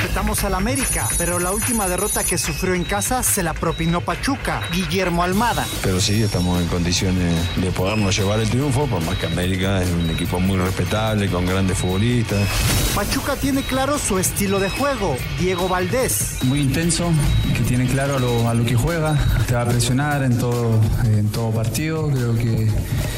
respetamos al América, pero la última derrota que sufrió en casa se la propinó Pachuca, Guillermo Almada. Pero sí, estamos en condiciones de podernos llevar el triunfo, por más que América es un equipo muy respetable, con grandes futbolistas. Pachuca tiene claro su estilo de juego, Diego Valdés. Muy intenso, que tiene claro a lo, a lo que juega, te va a presionar en todo, en todo partido, creo que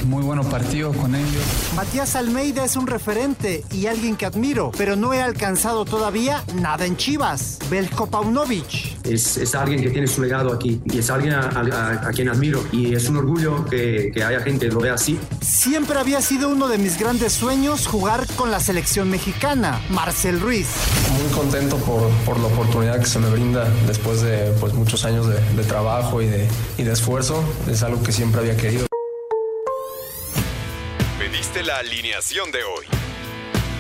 muy buenos partidos con ellos. Matías Almeida es un referente y alguien que admiro, pero no he alcanzado todavía nada en Chivas. Belko Paunovic. Es, es alguien que tiene su legado aquí y es alguien a, a- a quien admiro y es un orgullo que, que haya gente que lo vea así. Siempre había sido uno de mis grandes sueños jugar con la selección mexicana, Marcel Ruiz. Muy contento por, por la oportunidad que se me brinda después de pues, muchos años de, de trabajo y de, y de esfuerzo. Es algo que siempre había querido. Pediste la alineación de hoy.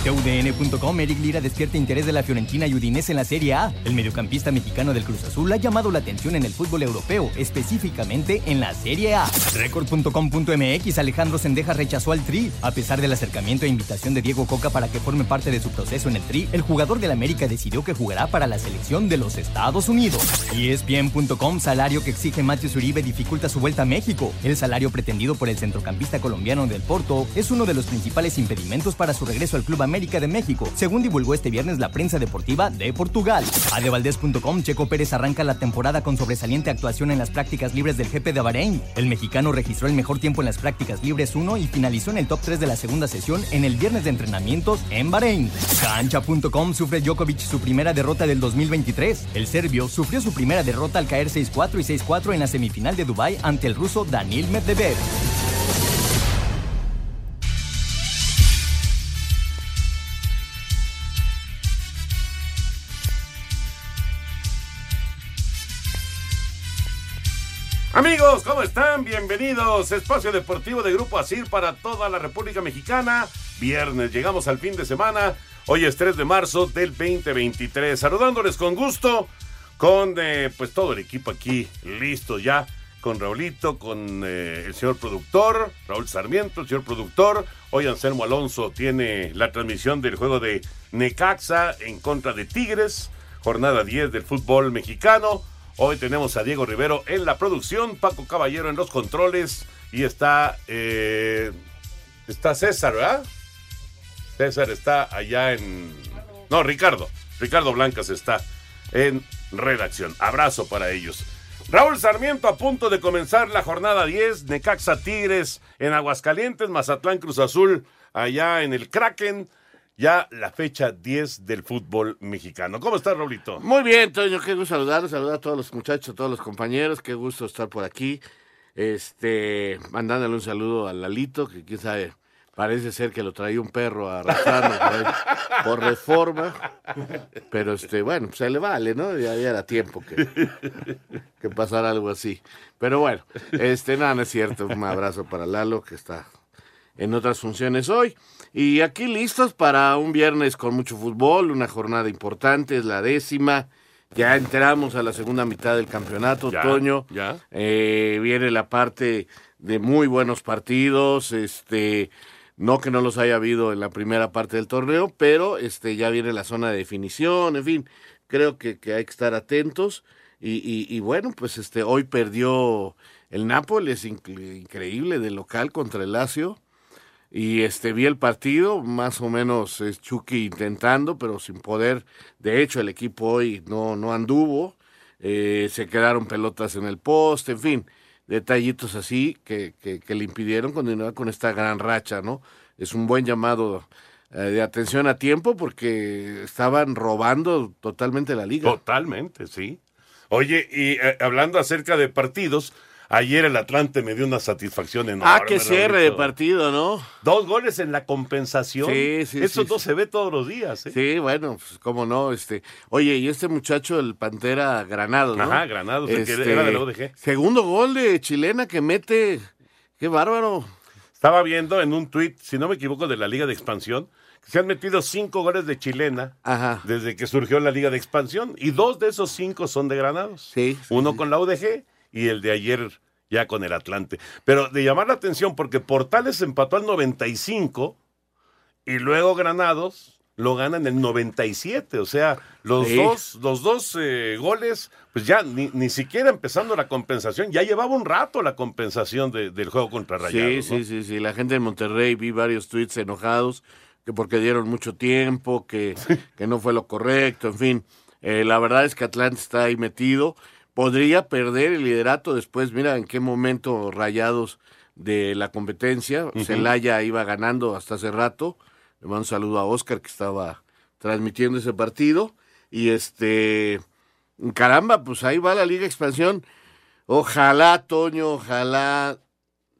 TUDN.com, Eric Lira despierta interés de la Fiorentina y Udinese en la Serie A. El mediocampista mexicano del Cruz Azul ha llamado la atención en el fútbol europeo, específicamente en la Serie A. Record.com.mx, Alejandro Sendeja rechazó al Tri. A pesar del acercamiento e invitación de Diego Coca para que forme parte de su proceso en el Tri, el jugador del América decidió que jugará para la selección de los Estados Unidos. ESPN.com, salario que exige Matthew Uribe dificulta su vuelta a México. El salario pretendido por el centrocampista colombiano del Porto es uno de los principales impedimentos para su regreso al Club América de México, según divulgó este viernes la prensa deportiva de Portugal. Adevaldez.com, Checo Pérez arranca la temporada con sobresaliente actuación en las prácticas libres del GP de Bahrein. El mexicano registró el mejor tiempo en las prácticas libres 1 y finalizó en el top 3 de la segunda sesión en el viernes de entrenamientos en Bahrein. Cancha.com sufre Djokovic su primera derrota del 2023. El serbio sufrió su primera derrota al caer 6-4 y 6-4 en la semifinal de Dubai ante el ruso Daniil Medvedev. Amigos, ¿cómo están? Bienvenidos. Espacio Deportivo de Grupo Asir para toda la República Mexicana. Viernes, llegamos al fin de semana. Hoy es 3 de marzo del 2023. Saludándoles con gusto, con eh, pues todo el equipo aquí listo ya. Con Raulito, con eh, el señor productor, Raúl Sarmiento, el señor productor. Hoy Anselmo Alonso tiene la transmisión del juego de Necaxa en contra de Tigres. Jornada 10 del fútbol mexicano. Hoy tenemos a Diego Rivero en la producción, Paco Caballero en los controles y está, eh, está César, ¿verdad? César está allá en... No, Ricardo. Ricardo Blancas está en redacción. Abrazo para ellos. Raúl Sarmiento a punto de comenzar la jornada 10, Necaxa Tigres en Aguascalientes, Mazatlán Cruz Azul allá en el Kraken. Ya la fecha 10 del fútbol mexicano. ¿Cómo estás, Raulito? Muy bien, Toño, qué gusto saludarlos, saludar a todos los muchachos, a todos los compañeros, qué gusto estar por aquí. Este, mandándole un saludo a Lalito, que quién sabe, parece ser que lo traía un perro por, ahí, por reforma. Pero este, bueno, pues se le vale, ¿no? Ya, ya era tiempo que, que pasara algo así. Pero bueno, este, nada, no es cierto. Un abrazo para Lalo, que está en otras funciones hoy. Y aquí listos para un viernes con mucho fútbol, una jornada importante, es la décima. Ya entramos a la segunda mitad del campeonato, Ya, Toño. ya. Eh, viene la parte de muy buenos partidos, este, no que no los haya habido en la primera parte del torneo, pero este, ya viene la zona de definición, en fin, creo que, que hay que estar atentos. Y, y- y bueno, pues este, hoy perdió el Nápoles, incre- increíble, de local contra el Lazio. Y este vi el partido, más o menos es Chucky intentando, pero sin poder. De hecho, el equipo hoy no, no anduvo. eh, se quedaron pelotas en el poste, en fin, detallitos así que, que, le impidieron continuar con esta gran racha, ¿no? Es un buen llamado eh, de atención a tiempo porque estaban robando totalmente la liga. Totalmente, sí. Oye, y eh, hablando acerca de partidos, Ayer el Atlante me dio una satisfacción enorme. Ah, qué cierre de partido, ¿no? Dos goles en la compensación. Sí, sí, Eso sí, no sí. se ve todos los días. ¿eh? Sí, bueno, pues cómo no, este, oye, y este muchacho, el Pantera Granados, ¿no? Este, Ajá, que era de la UDG. Segundo gol de chilena que mete, qué bárbaro. Estaba viendo en un tuit, si no me equivoco, de la Liga de Expansión, se han metido cinco goles de chilena Ajá. desde que surgió la Liga de Expansión. Y dos de esos cinco son de Granados. Sí. Uno con la UDG y el de ayer ya con el Atlante. Pero de llamar la atención porque Portales empató al 95 y luego Granados lo gana en el 97. O sea, los Sí. dos, los dos eh, goles, pues ya ni, ni siquiera empezando la compensación, ya llevaba un rato la compensación de- del juego contra Rayados. Sí, ¿no? sí, sí, sí. La gente de Monterrey vi varios tweets enojados que porque dieron mucho tiempo, que, que no fue lo correcto, en fin. Eh, la verdad es que Atlante está ahí metido. Podría perder el liderato después. Mira en qué momento rayados de la competencia. Ujú. Celaya iba ganando hasta hace rato. Le mando un saludo a Oscar que estaba transmitiendo ese partido. Y este, caramba, pues ahí va la Liga Expansión. Ojalá, Toño, ojalá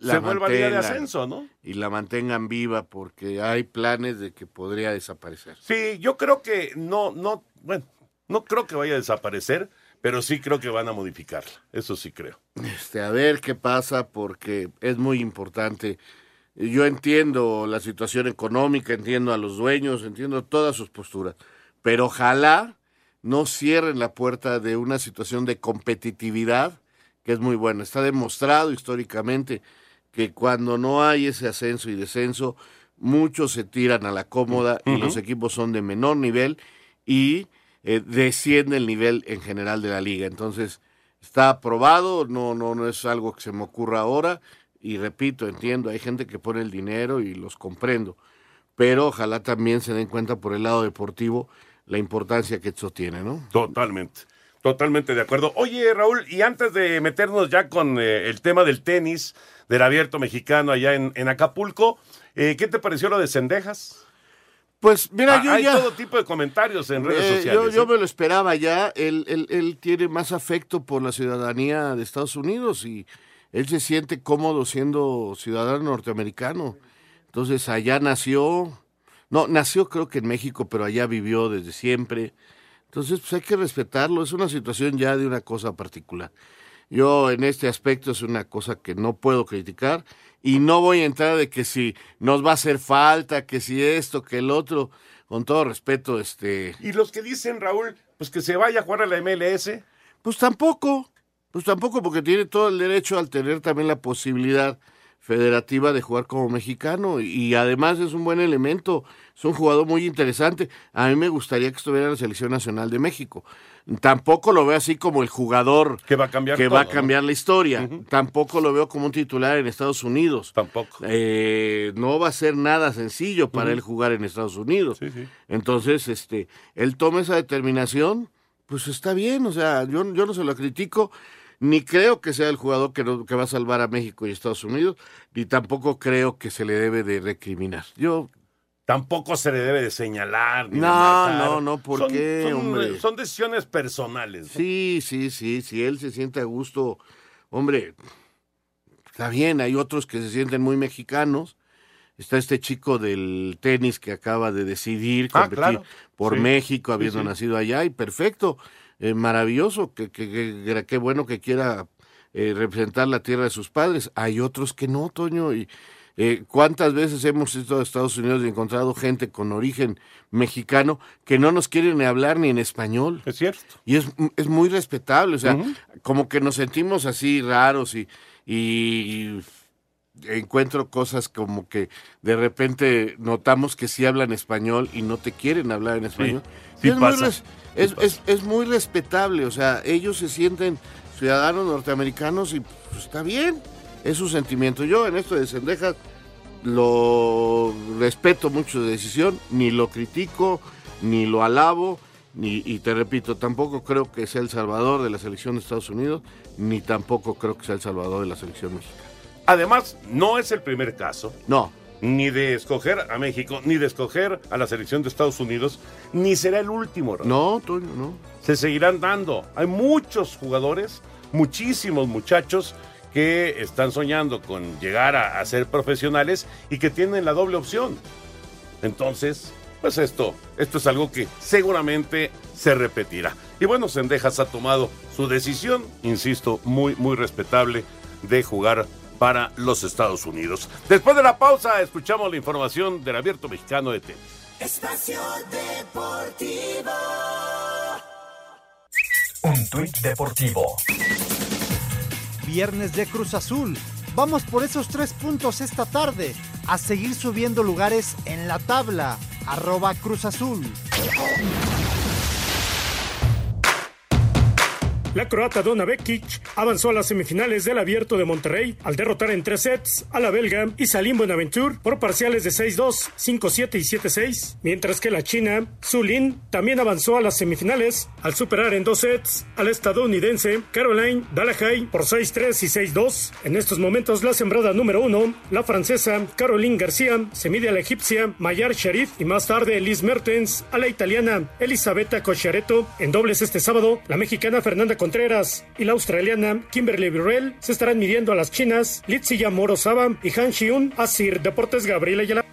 Se vuelva Liga de Ascenso, ¿no? Y la mantengan viva porque hay planes de que podría desaparecer. Sí, yo creo que no, no, bueno, no creo que vaya a desaparecer, pero sí creo que van a modificarla. Eso sí creo. Este, a ver qué pasa porque es muy importante. Yo entiendo la situación económica, entiendo a los dueños, entiendo todas sus posturas, pero ojalá no cierren la puerta de una situación de competitividad que es muy buena. Está demostrado históricamente que cuando no hay ese ascenso y descenso, muchos se tiran a la cómoda y los equipos son de menor nivel y eh, desciende el nivel en general de la liga. Entonces, está aprobado, no, no, no es algo que se me ocurra ahora. Y repito, entiendo, hay gente que pone el dinero y los comprendo. Pero ojalá también se den cuenta por el lado deportivo la importancia que esto tiene, ¿no? Totalmente. Totalmente de acuerdo. Oye, Raúl, y antes de meternos ya con eh, el tema del tenis, del abierto mexicano allá en, Acapulco, eh, ¿qué te pareció lo de Cendejas? Pues mira, Ah, yo hay ya... todo tipo de comentarios en redes Eh, sociales. yo, yo ¿eh? me lo esperaba ya. Él, él, él tiene más afecto por la ciudadanía de Estados Unidos y él se siente cómodo siendo ciudadano norteamericano. Entonces allá nació, no, nació creo que en México, pero allá vivió desde siempre. Entonces pues hay que respetarlo. Es una situación ya de una cosa particular. Yo en este aspecto es una cosa que no puedo criticar y no voy a entrar de que si nos va a hacer falta, que si esto, que el otro, con todo respeto, este, Y los que dicen, Raúl, pues que se vaya a jugar a la MLS. pues tampoco, pues tampoco porque tiene todo el derecho al tener también la posibilidad federativa de jugar como mexicano y además es un buen elemento, es un jugador muy interesante. A mí me gustaría que estuviera en la selección nacional de México. Tampoco lo veo así como el jugador Que va a cambiar que todo, va a ¿no? cambiar la historia. Tampoco lo veo como un titular en Estados Unidos. Tampoco. Eh, no va a ser nada sencillo para él jugar en Estados Unidos. Sí, sí. Entonces, este, él toma esa determinación, pues está bien, o sea, yo, yo no se lo critico, ni creo que sea el jugador que, no- que va a salvar a México y Estados Unidos, ni tampoco creo que se le debe de recriminar. Yo, Tampoco se le debe de señalar. ni No, no, no, ¿por Son- qué, son, hombre? son decisiones personales. ¿no? sí, sí, sí, si él se siente a gusto, hombre, está bien, hay otros que se sienten muy mexicanos. Está este chico del tenis que acaba de decidir Ah, competir claro. por Sí. México, habiendo sí. nacido allá, y perfecto, eh, maravilloso, que, que, que- qué bueno que quiera eh, representar la tierra de sus padres. Hay otros que no, Toño, y eh, cuántas veces hemos ido a Estados Unidos y encontrado gente con origen mexicano que no nos quieren ni hablar ni en español. Es cierto. Y es, es muy respetable, o sea, como que nos sentimos así raros y, y encuentro cosas como que de repente notamos que sí hablan español y no te quieren hablar en español. sí Y es, pasa, muy, res- sí es, pasa. es- es muy respetable, o sea, ellos se sienten ciudadanos norteamericanos y pues, está bien, es su sentimiento. Yo en esto de Sendejas lo respeto mucho su decisión, ni lo critico, ni lo alabo, ni, y te repito, tampoco creo que sea el salvador de la selección de Estados Unidos, ni tampoco creo que sea el salvador de la selección mexicana. Además, no es el primer caso. No, Ni de escoger a México, ni de escoger a la selección de Estados Unidos, ni será el último. Raúl. no, Toño, no. Se seguirán dando. Hay muchos jugadores, muchísimos muchachos que están soñando con llegar a, a ser profesionales y que tienen la doble opción. Entonces, pues esto, esto es algo que seguramente se repetirá. Y bueno, Sendejas ha tomado su decisión, insisto, muy, muy respetable, de jugar para los Estados Unidos. Después de la pausa, escuchamos la información del abierto mexicano de tenis. Espacio Deportivo. Un tuit deportivo. Viernes de Cruz Azul. Vamos por esos tres puntos esta tarde. A seguir subiendo lugares en la tabla. Arroba Cruz Azul. La croata Donna Vekic avanzó a las semifinales del Abierto de Monterrey al derrotar en tres sets a la belga Isalim Bonaventure por parciales de 6-2, 5-7 y 7-6, mientras que la china Su Lin también avanzó a las semifinales al superar en dos sets al estadounidense Caroline Dalahai por 6-3 y 6-2. En estos momentos la sembrada número uno, la francesa Caroline García, se mide a la egipcia Mayar Sharif y más tarde Liz Mertens a la italiana Elisabetta Cocciaretto. En dobles este sábado, la mexicana Fernanda Contreras y la australiana Kimberly Burrell se estarán midiendo a las chinas Litsia Morozaba y Han Xiun a Sir Deportes Gabriela Ayala.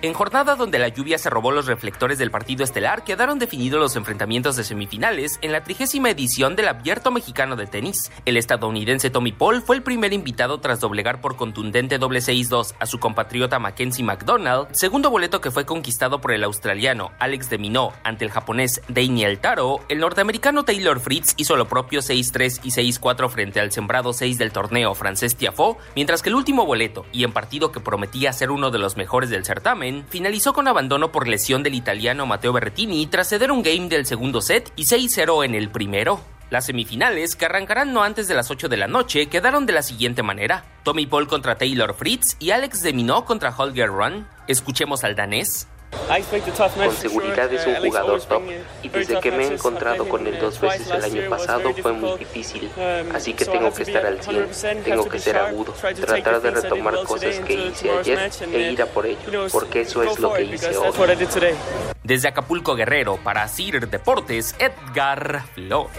En jornada donde la lluvia se robó los reflectores del partido estelar, quedaron definidos los enfrentamientos de semifinales en la trigésima edición del Abierto Mexicano de Tenis. El estadounidense Tommy Paul fue el primer invitado tras doblegar por contundente doble 6-2 a su compatriota Mackenzie McDonald, segundo boleto que fue conquistado por el australiano Alex de Minot ante el japonés Daniel Taro. El norteamericano Taylor Fritz hizo lo propio 6-3 y 6-4 frente al sembrado 6 del torneo francés Tiafoe, mientras que el último boleto, y en partido que prometía ser uno de los mejores del certamen, finalizó con abandono por lesión del italiano Matteo Berrettini tras ceder un game del segundo set y 6-0 en el primero. Las semifinales, que arrancarán no antes de las 8 de la noche, quedaron de la siguiente manera. Tommy Paul contra Taylor Fritz y Alex de Minot contra Holger Run. Escuchemos al danés. Con seguridad es un jugador top y desde que me he encontrado con él dos veces el año pasado fue muy difícil, así que tengo que estar al 100, tengo que ser agudo, tratar de retomar cosas que hice ayer e ir a por ello, porque eso es lo que hice hoy. Desde Acapulco Guerrero para CIR Deportes, Edgar Flores.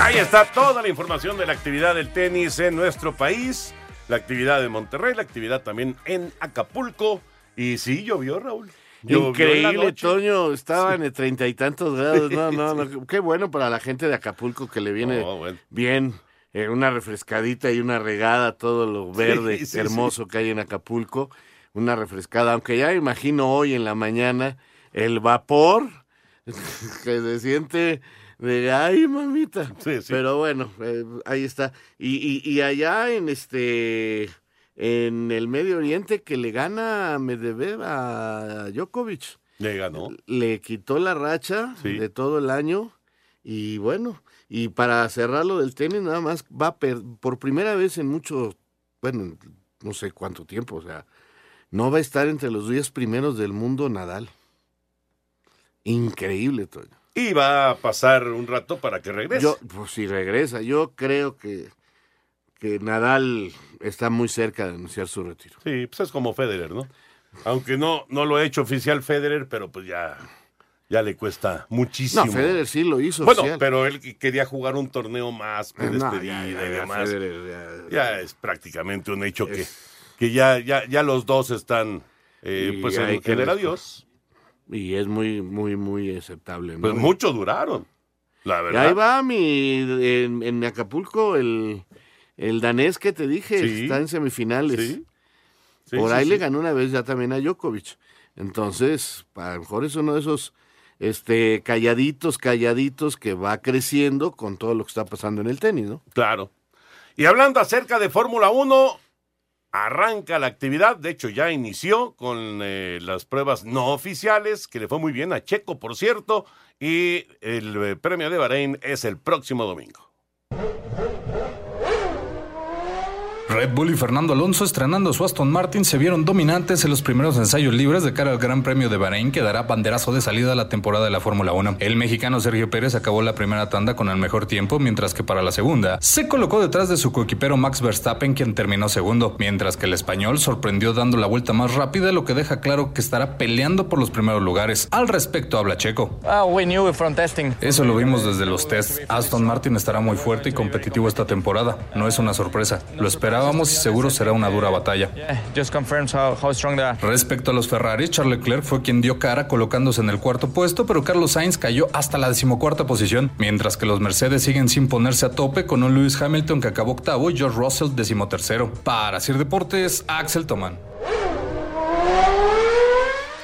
Ahí está toda la información de la actividad del tenis en nuestro país, la actividad de Monterrey, la actividad también en Acapulco. Y sí, llovió, Raúl. Llovió Increíble. Toño. Estaban en treinta y tantos grados. No, no, no. Qué bueno para la gente de Acapulco que le viene bueno. bien eh, una refrescadita y una regada, todo lo verde Sí, sí, hermoso que hay en Acapulco. Una refrescada, aunque ya imagino hoy en la mañana el vapor que se siente de ay mamita. Pero bueno, eh, ahí está. Y, y, y allá en este en el Medio Oriente que le gana a Medvedev a Djokovic. Le ganó. Le quitó la racha Sí. de todo el año y bueno, y para cerrarlo del tenis nada más va a per- por primera vez en mucho, bueno, no sé cuánto tiempo, o sea, no va a estar entre los 10 primeros del mundo Nadal. Increíble, Toño. Y va a pasar un rato para que regrese. Yo, pues si regresa, yo creo que, que Nadal está muy cerca de anunciar su retiro. Sí, pues es como Federer, ¿no? Aunque no, no lo ha hecho oficial Federer, pero pues ya, ya le cuesta muchísimo. No, Federer sí lo hizo Bueno, oficial. pero él quería jugar un torneo más de Eh, no, despedida ya, ya, y demás. Federer, ya- ya es prácticamente un hecho que, que ya, ya, ya los dos están eh, Y pues en, que en el adiós. Y es muy, muy, muy aceptable. ¿no? Pues mucho duraron, la Y verdad. ahí va mi, en, en Acapulco el, el danés que te dije, Sí. está en semifinales. Sí. Sí, Por ahí le ganó una vez ya también a Djokovic. Entonces, a lo mejor es uno de esos este, calladitos, calladitos que va creciendo con todo lo que está pasando en el tenis, ¿no? Claro. Y hablando acerca de Fórmula 1, arranca la actividad, de hecho ya inició con eh, las pruebas no oficiales, que le fue muy bien a Checo, por cierto, y el eh, premio de Bahrein es el próximo domingo. Red Bull y Fernando Alonso, estrenando su Aston Martin, se vieron dominantes en los primeros ensayos libres de cara al Gran Premio de Bahrein, que dará banderazo de salida a la temporada de la Fórmula 1. El mexicano Sergio Pérez acabó la primera tanda con el mejor tiempo, mientras que para la segunda se colocó detrás de su coequipero Max Verstappen, quien terminó segundo, mientras que el español sorprendió dando la vuelta más rápida, lo que deja claro que estará peleando por los primeros lugares. Al respecto habla Checo. Eso lo vimos desde los tests. Aston Martin estará muy fuerte y competitivo esta temporada. No es una sorpresa. Lo esperábamos y seguro será una dura batalla. Respecto a los Ferrari, Charles Leclerc fue quien dio cara colocándose en el cuarto puesto, pero Carlos Sainz cayó hasta la decimocuarta posición, mientras que los Mercedes siguen sin ponerse a tope con un Lewis Hamilton que acabó octavo y George Russell decimotercero. Para Sir Deportes, Axel Toman.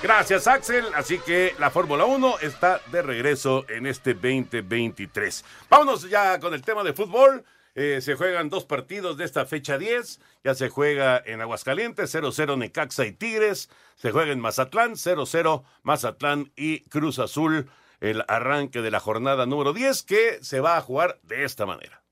Gracias, Axel. Así que la Fórmula 1 está de regreso en este 2023. Vámonos ya con el tema de fútbol. Eh, se juegan dos partidos de esta fecha 10. Ya se juega en Aguascalientes, 0-0 Necaxa y Tigres. Se juega en Mazatlán, 0-0 Mazatlán y Cruz Azul. El arranque de la jornada número 10 que se va a jugar de esta manera.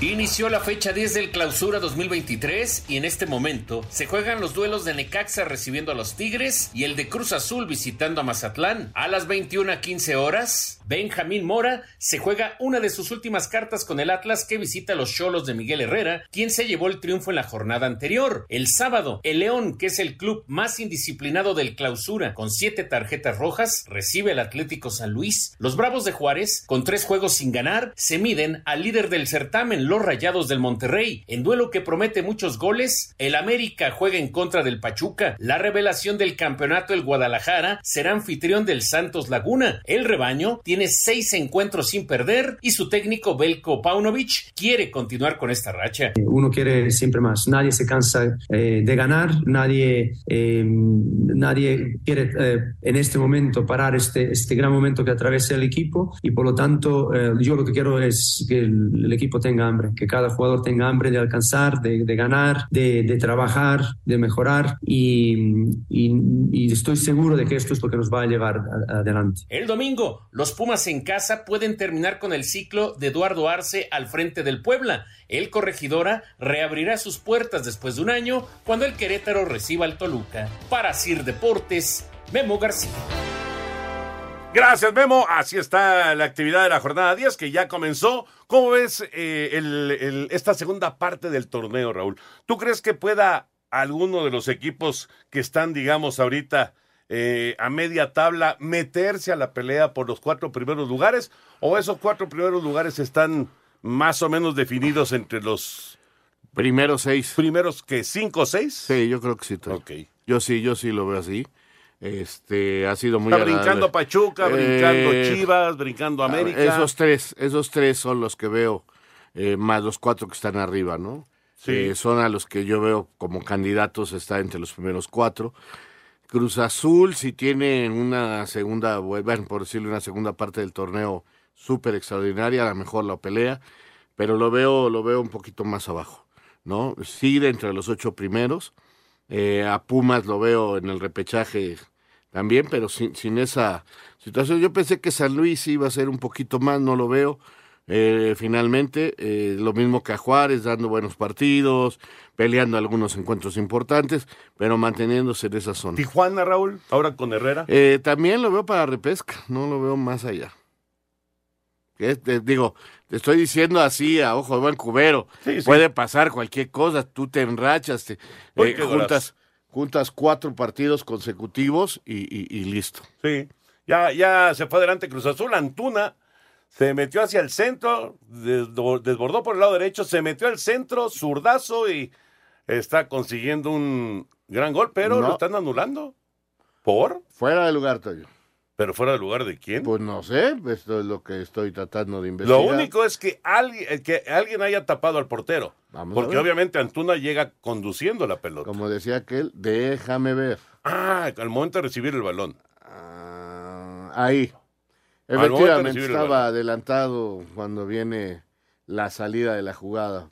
Inició la fecha 10 del clausura 2023 y en este momento se juegan los duelos de Necaxa recibiendo a los Tigres y el de Cruz Azul visitando a Mazatlán. A las 21 a 15 horas, Benjamín Mora se juega una de sus últimas cartas con el Atlas que visita los Cholos de Miguel Herrera, quien se llevó el triunfo en la jornada anterior. El sábado, el León, que es el club más indisciplinado del clausura, con siete tarjetas rojas, recibe al Atlético San Luis. Los Bravos de Juárez, con tres juegos sin ganar, se miden al líder del certamen, los Rayados del Monterrey. En duelo que promete muchos goles, el América juega en contra del Pachuca. La revelación del campeonato, el Guadalajara, será anfitrión del Santos Laguna. El rebaño tiene seis encuentros sin perder y su técnico Belko Paunovic quiere continuar con esta racha. Uno quiere siempre más. Nadie se cansa eh, de ganar. Nadie, eh, nadie quiere eh, en este momento parar este, este gran momento que atraviesa el equipo y por lo tanto eh, yo lo que quiero es que el, el equipo tenga hambre, que cada jugador tenga hambre de alcanzar, de, de ganar, de, de, trabajar, de mejorar y, y, y, estoy seguro de que esto es lo que nos va a llevar a adelante. El domingo, los Pumas en casa pueden terminar con el ciclo de Eduardo Arce al frente del Puebla. El Corregidora reabrirá sus puertas después de un año cuando el Querétaro reciba al Toluca. Para Sir Deportes, Memo García. Gracias, Memo. Así está la actividad de la jornada 10 que ya comenzó. ¿Cómo ves eh, esta segunda parte del torneo, Raúl? ¿Tú crees que pueda alguno de los equipos que están, digamos, ahorita eh, a media tabla meterse a la pelea por los cuatro primeros lugares? ¿O esos cuatro primeros lugares están más o menos definidos entre los primeros seis? ¿Primeros que cinco o seis? Sí, yo creo que sí. Estoy. Ok. Yo sí, yo sí lo veo así. Este ha sido muy Está brincando Pachuca, brincando eh, Chivas, brincando América. Esos tres, esos tres son los que veo, eh, más los cuatro que están arriba, ¿no? Sí. Eh, son a los que yo veo como candidatos, está entre los primeros cuatro. Cruz Azul, si tiene una segunda, bueno, por decirlo, una segunda parte del torneo súper extraordinaria, a lo mejor la pelea, pero lo veo, lo veo un poquito más abajo, ¿no? Sigue entre los ocho primeros. Eh, a Pumas lo veo en el repechaje también, pero sin, sin esa situación. Yo pensé que San Luis iba a ser un poquito más, no lo veo. Eh, finalmente, eh, lo mismo que a Juárez, dando buenos partidos, peleando algunos encuentros importantes, pero manteniéndose en esa zona. Tijuana, Raúl, ahora con Herrera. Eh, también lo veo para repesca, no lo veo más allá. Te, digo, te estoy diciendo así a ojo de buen cubero. Sí, sí. Puede pasar cualquier cosa, tú te enrachas, te, eh, juntas, juntas cuatro partidos consecutivos y, y, y, listo. Sí, ya, ya se fue adelante Cruz Azul, Antuna se metió hacia el centro, desbordó por el lado derecho, se metió al centro, zurdazo y está consiguiendo un gran gol, pero No. lo están anulando. ¿Por? Fuera de lugar, Toyo. ¿Pero fuera de lugar de quién? Pues no sé, esto es lo que estoy tratando de investigar. Lo único es que alguien, que alguien haya tapado al portero. Vamos porque obviamente Antuna llega conduciendo la pelota. Como decía aquel, déjame ver. Ah, al momento de recibir el balón. Ah, ahí. Efectivamente, estaba adelantado cuando viene la salida de la jugada.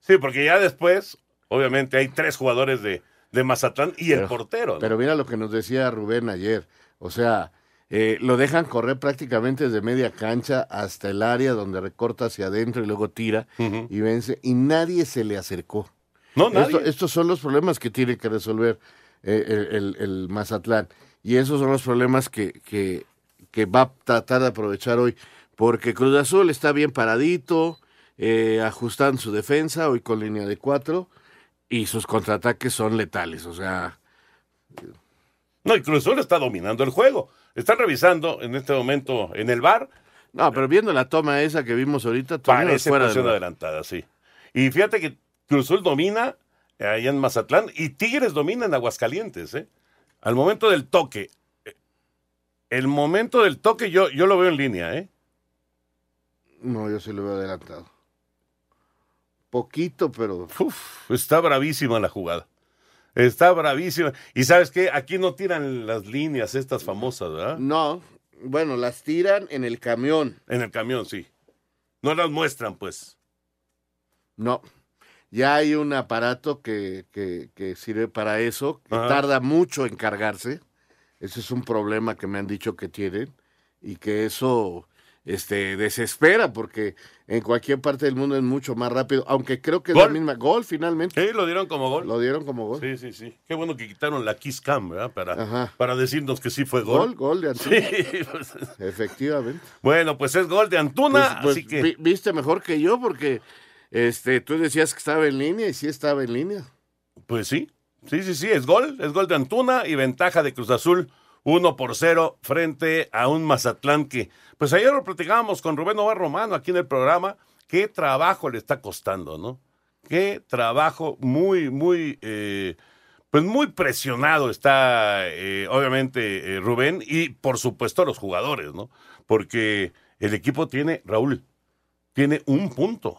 Sí, porque ya después, obviamente, hay tres jugadores de, de Mazatlán y el portero. ¿no? Pero mira lo que nos decía Rubén ayer. O sea, eh, lo dejan correr prácticamente desde media cancha hasta el área donde recorta hacia adentro y luego tira y vence y nadie se le acercó. No, nadie. Esto- estos son los problemas que tiene que resolver eh, el, el- el Mazatlán y esos son los problemas que, que, que va a tratar de aprovechar hoy porque Cruz Azul está bien paradito, eh, ajustando su defensa hoy con línea de cuatro y sus contraataques son letales, o sea... No, y Cruz Azul está dominando el juego. Están revisando en este momento en el bar. No, pero viendo la toma esa que vimos ahorita, Parece fuera de adelantada, sí. Y fíjate que Cruz Azul domina allá en Mazatlán y Tigres domina en Aguascalientes, ¿eh? Al momento del toque. El momento del toque yo, yo lo veo en línea, ¿eh? No, yo sí lo veo adelantado. Poquito, pero... Uf, está bravísima la jugada. Está bravísima. Y sabes qué, aquí no tiran las líneas estas famosas, ¿verdad? No, bueno, las tiran en el camión. En el camión, sí. No las muestran, pues. No. Ya hay un aparato que, que, que sirve para eso, que Ajá. tarda mucho en cargarse. Ese es un problema que me han dicho que tienen y que eso este, desespera porque en cualquier parte del mundo es mucho más rápido, aunque creo que es la misma. Gol finalmente. Sí, lo dieron como gol. Lo dieron como gol. Sí, sí, sí. Qué bueno que quitaron la Kiss Cam, ¿verdad? Para, Ajá. para decirnos que sí fue gol. Gol, gol de Antuna. Sí, pues, Efectivamente. Bueno, pues es gol de Antuna, Pues- pues así que... vi- viste mejor que yo porque este, tú decías que estaba en línea y sí estaba en línea. Pues sí, sí, sí, sí, es gol, es gol de Antuna y ventaja de Cruz Azul 1 por 0 frente a un Mazatlán que, pues ayer lo platicábamos con Rubén Omar Romano aquí en el programa, qué trabajo le está costando, ¿no? Qué trabajo muy, muy, eh, pues muy presionado está, eh, obviamente, eh, Rubén y por supuesto los jugadores, ¿no? Porque el equipo tiene, Raúl, tiene un punto,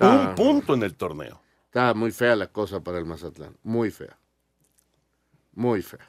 Ah. un punto en el torneo. Estaba muy fea la cosa para el Mazatlán. Muy fea. Muy fea.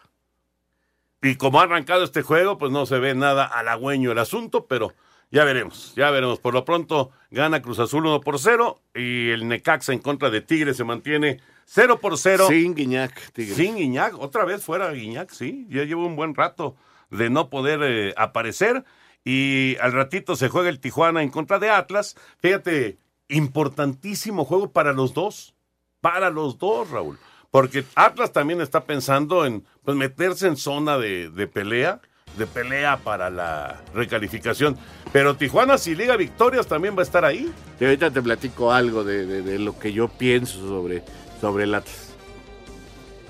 Y como ha arrancado este juego, pues no se ve nada halagüeño el asunto, pero ya veremos, ya veremos. Por lo pronto gana Cruz Azul 1 por 0 y el Necaxa en contra de Tigres se mantiene 0 por 0. Sin Guiñac, Tigres. Sin Guiñac, otra vez fuera Guiñac, sí. Ya llevo un buen rato de no poder eh, aparecer. Y al ratito se juega el Tijuana en contra de Atlas. Fíjate, importantísimo juego para los dos. Para los dos, Raúl. Porque Atlas también está pensando en pues, meterse en zona de, de pelea, de pelea para la recalificación. Pero Tijuana, si liga victorias, también va a estar ahí. Y ahorita te platico algo de, de- lo que yo pienso sobre, sobre el Atlas.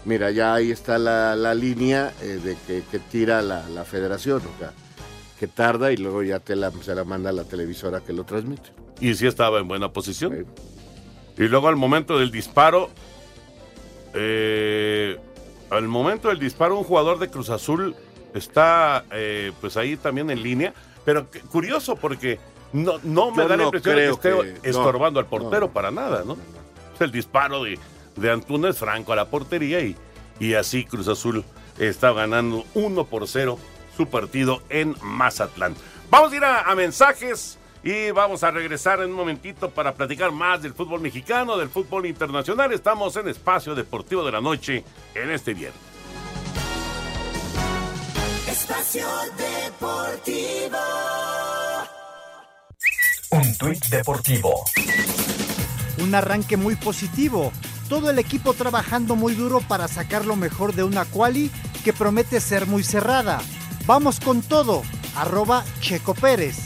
Mira, ya ahí está la, la línea eh, de que, que tira la, la federación, o que tarda y luego ya te la, se la manda a la televisora que lo transmite. Y sí estaba en buena posición. Y luego al momento del disparo, eh, al momento del disparo, un jugador de Cruz Azul está eh, pues ahí también en línea. Pero curioso porque no, no me Yo da la no impresión de que esté que- estorbando no, al portero para nada, ¿no? El disparo de, de Antuna es franco a la portería y, y así Cruz Azul está ganando 1 por 0 su partido en Mazatlán. Vamos a ir a, a mensajes y vamos a regresar en un momentito para platicar más del fútbol mexicano, del fútbol internacional. Estamos en Espacio Deportivo de la Noche en este viernes. Espacio Deportivo. Un tuit deportivo. Un arranque muy positivo. Todo el equipo trabajando muy duro para sacar lo mejor de una quali que promete ser muy cerrada. Vamos con todo. Arroba Checo Pérez.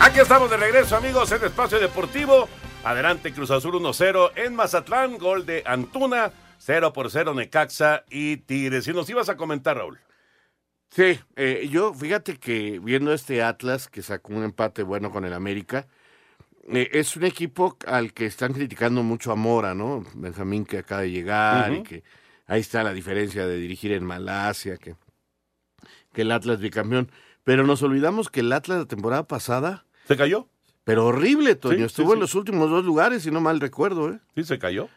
Aquí estamos de regreso, amigos, en Espacio Deportivo. Adelante, Cruz Azul 1-0 en Mazatlán. Gol de Antuna, 0 por 0 Necaxa y Tigres. Y nos ibas a comentar, Raúl. Sí, eh, yo fíjate que viendo este Atlas que sacó un empate bueno con el América, eh, es un equipo al que están criticando mucho a Mora, ¿no? Benjamín que acaba de llegar y que ahí está la diferencia de dirigir en Malasia, que, que el Atlas bicampeón. Pero nos olvidamos que el Atlas la temporada pasada... ¿Se cayó? Pero horrible, Toño. Sí, sí, Estuvo en sí. los últimos dos lugares, si no mal recuerdo, ¿eh? Sí, se cayó.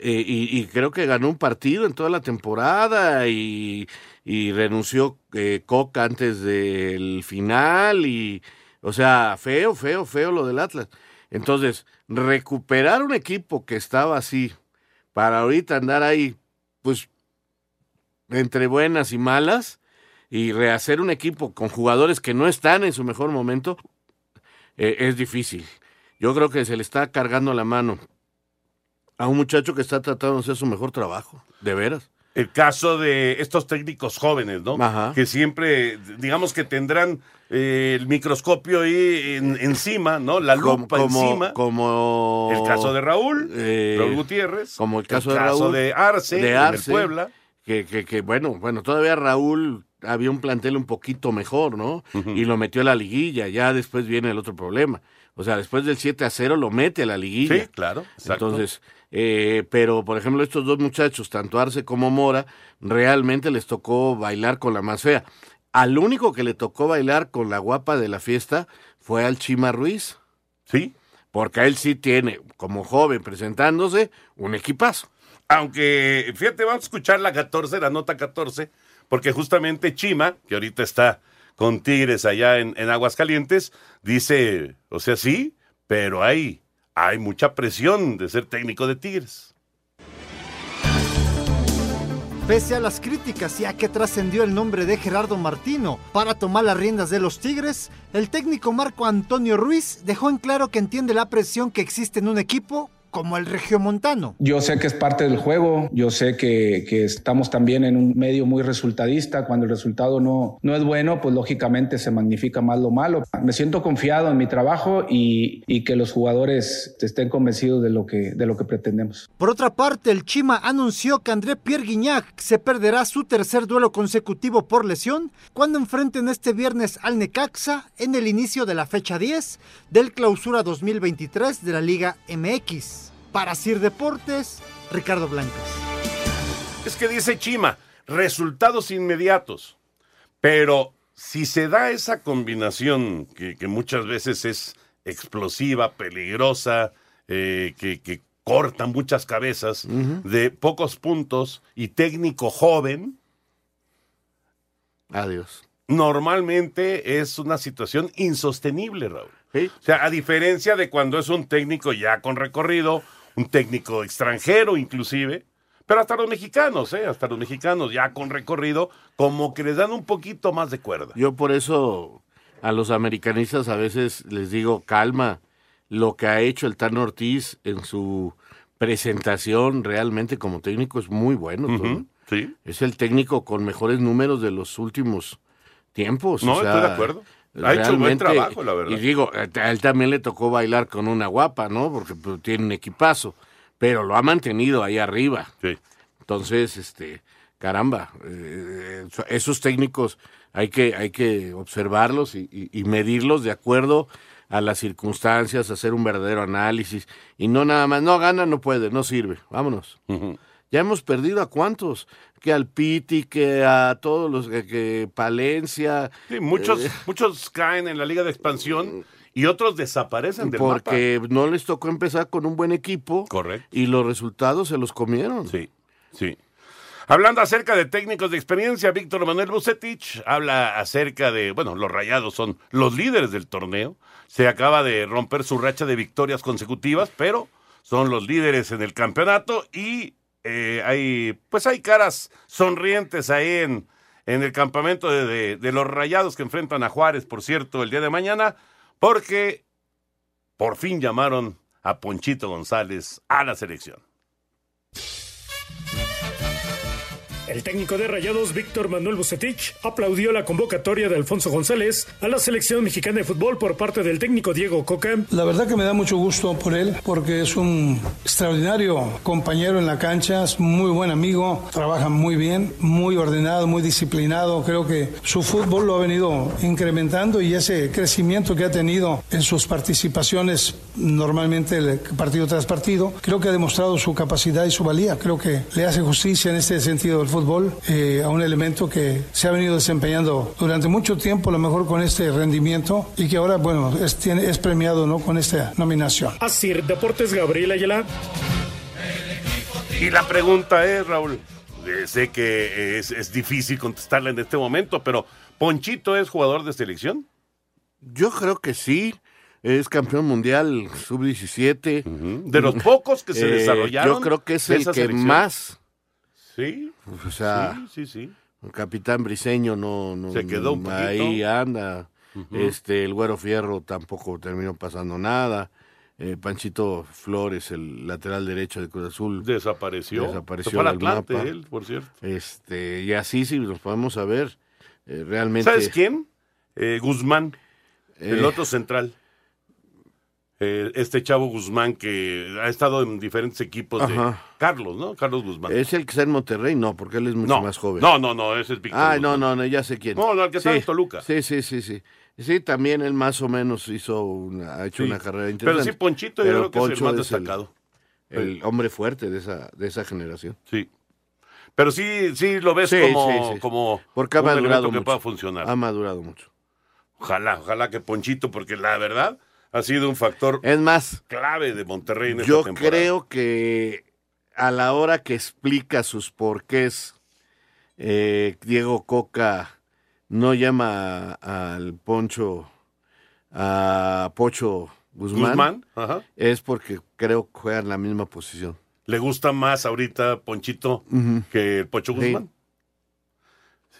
Eh, y, y creo que ganó un partido en toda la temporada y, y renunció eh, Coca antes del final y o sea feo feo feo lo del Atlas Entonces, recuperar un equipo que estaba así, para ahorita andar ahí, pues, entre buenas y malas, y rehacer un equipo con jugadores que no están en su mejor momento, eh, es difícil. Yo creo que se le está cargando la mano a un muchacho que está tratando de hacer su mejor trabajo, de veras. El caso de estos técnicos jóvenes, ¿no? Ajá. Que siempre, digamos que tendrán eh, el microscopio ahí en- encima, ¿no? La lupa encima. Como El caso de Raúl, eh, Raúl Gutiérrez. Como el caso el de caso Raúl. de Arce, de en el Arce, Puebla. Que, que, que, bueno, bueno, todavía Raúl había un plantel un poquito mejor, ¿no? Y lo metió a la liguilla, ya después viene el otro problema. O sea, después del 7 a 0 lo mete a la liguilla. Sí, claro, exacto. Entonces, eh, pero por ejemplo, estos dos muchachos, tanto Arce como Mora, realmente les tocó bailar con la más fea. Al único que le tocó bailar con la guapa de la fiesta fue al Chima Ruiz. Sí. Porque a él sí tiene, como joven presentándose, un equipazo. Aunque, fíjate, vamos a escuchar la 14, la nota 14, porque justamente Chima, que ahorita está con Tigres allá en, en Aguascalientes, dice, o sea, sí, pero hay, hay mucha presión de ser técnico de Tigres. Pese a las críticas y a que trascendió el nombre de Gerardo Martino para tomar las riendas de los Tigres, el técnico Marco Antonio Ruiz dejó en claro que entiende la presión que existe en un equipo como el regiomontano. Yo sé que es parte del juego, yo sé que, que estamos también en un medio muy resultadista, cuando el resultado no, no es bueno, pues lógicamente se magnifica más lo malo. Me siento confiado en mi trabajo y, y que los jugadores estén convencidos de lo que, de lo que pretendemos. Por otra parte, el Chima anunció que André Pierre Guignac se perderá su tercer duelo consecutivo por lesión cuando enfrenten este viernes al Necaxa en el inicio de la fecha 10 del Clausura 2023 de la Liga MX. Para Sir Deportes, Ricardo Blancas. Es que dice Chima, resultados inmediatos. Pero si se da esa combinación que, que muchas veces es explosiva, peligrosa, eh, que, que corta muchas cabezas, de pocos puntos y técnico joven, Adiós. normalmente es una situación insostenible, Raúl. O sea, a diferencia de cuando es un técnico ya con recorrido, un técnico extranjero inclusive, pero hasta los mexicanos, ¿eh? Hasta los mexicanos ya con recorrido, como que les dan un poquito más de cuerda. Yo por eso a los americanistas a veces les digo, calma, lo que ha hecho el Tan Ortiz en su presentación realmente como técnico es muy bueno. Sí. Es el técnico con mejores números de los últimos tiempos. No, o sea, estoy de acuerdo. Ha hecho buen realmente- trabajo, la verdad. Y digo, a él también le tocó bailar con una guapa, ¿no? Porque pues, tiene un equipazo, pero lo ha mantenido ahí arriba. Entonces, este, caramba, eh, esos técnicos hay que, hay que observarlos y, y- y medirlos de acuerdo a las circunstancias, hacer un verdadero análisis y no nada más, no gana, no puede, no sirve, vámonos. Ya hemos perdido a cuántos, que al Piti, que a todos los, que, que Palencia. Sí, muchos, eh, muchos caen en la liga de expansión y otros desaparecen del porque no les tocó empezar con un buen equipo. Correcto. Y los resultados se los comieron. Sí, sí. Hablando acerca de técnicos de experiencia, Víctor Manuel Bucetich habla acerca de, bueno, los rayados son los líderes del torneo. Se acaba de romper su racha de victorias consecutivas, pero son los líderes en el campeonato y eh, hay, pues hay caras sonrientes ahí en, en el campamento de, de- de los rayados que enfrentan a Juárez, por cierto, el día de mañana, porque por fin llamaron a Ponchito González a la selección. El técnico de Rayados, Víctor Manuel Bucetich, aplaudió la convocatoria de Alfonso González a la selección mexicana de fútbol por parte del técnico Diego Coca. La verdad que me da mucho gusto por él, porque es un extraordinario compañero en la cancha, es muy buen amigo, trabaja muy bien, muy ordenado, muy disciplinado. Creo que su fútbol lo ha venido incrementando y ese crecimiento que ha tenido en sus participaciones, normalmente partido tras partido, creo que ha demostrado su capacidad y su valía. Creo que le hace justicia en este sentido del fútbol eh, a un elemento que se ha venido desempeñando durante mucho tiempo, a lo mejor con este rendimiento y que ahora, bueno, es, tiene, es premiado ¿no? con esta nominación. Así, Deportes Gabriel Ayala. Y la pregunta es, Raúl, eh, sé que es, es difícil contestarla en este momento, pero ¿Ponchito es jugador de selección? Yo creo que sí. Es campeón mundial sub-17. De los pocos que se Eh, desarrollaron Yo creo que es el que selección. más. Sí. O sea, sí, sí, sí. el capitán Briseño no, no Se quedó un ahí anda. Este, el Güero Fierro tampoco terminó pasando nada. Eh, Panchito Flores, el lateral derecho de Cruz Azul, Desapareció. desapareció Se fue del Atlante, mapa. él, por cierto. Este, y así sí nos podemos saber eh, realmente. ¿Sabes quién? Eh, Guzmán, el Eh. otro central. Eh, este chavo Guzmán que ha estado en diferentes equipos de. Carlos, ¿no? Carlos Guzmán. ¿Es el que está en Monterrey? No, porque él es mucho No, más joven. no, no, no, ese es Víctor Ah, no, no, no, ya sé quién. No, no, el que está Sí, en Toluca. Sí, sí, sí, sí. Sí, también él más o menos hizo una, ha hecho Sí. una carrera Pero interesante. sí, Ponchito yo Pero creo que es el más destacado. El, hombre fuerte de esa, de esa generación. Sí. Pero sí, sí lo ves Sí, como, como Porque ha un madurado que mucho. pueda funcionar. Ha madurado mucho. Ojalá, ojalá que Ponchito, porque la verdad ha sido un factor Es más, clave de Monterrey en esta yo temporada. creo que a la hora que explica sus porqués, eh, Diego Coca no llama al Poncho, a Pocho Guzmán, Guzmán, ajá. es porque creo que juegan la misma posición. ¿Le gusta más ahorita Ponchito que el Pocho. Guzmán?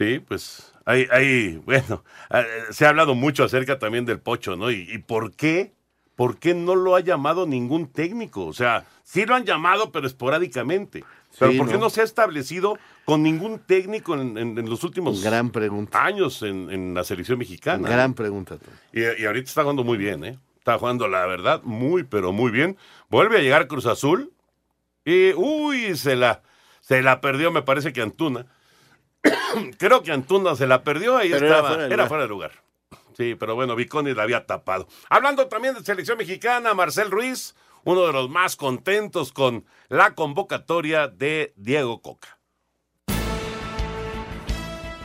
Sí, pues hay, hay, bueno, eh, se ha hablado mucho acerca también del Pocho, ¿no? ¿Y, y por qué? ¿Por qué no lo ha llamado ningún técnico? O sea, sí lo han llamado, pero esporádicamente. Pero Sí, ¿por qué ¿no? no se ha establecido con ningún técnico en, en- en los últimos Gran pregunta. años en, en la selección mexicana? Gran pregunta. Y, y ahorita está jugando muy bien, ¿eh? Está jugando, la verdad, muy, pero muy bien. Vuelve a llegar Cruz Azul y, uy, se la, se la perdió, me parece que Antuna. Creo que Antuna se la perdió, ahí Pero era estaba, fuera era lugar. fuera de lugar. Sí, pero bueno, Viconi la había tapado. Hablando también de selección mexicana, Marcel Ruiz, uno de los más contentos con la convocatoria de Diego Coca.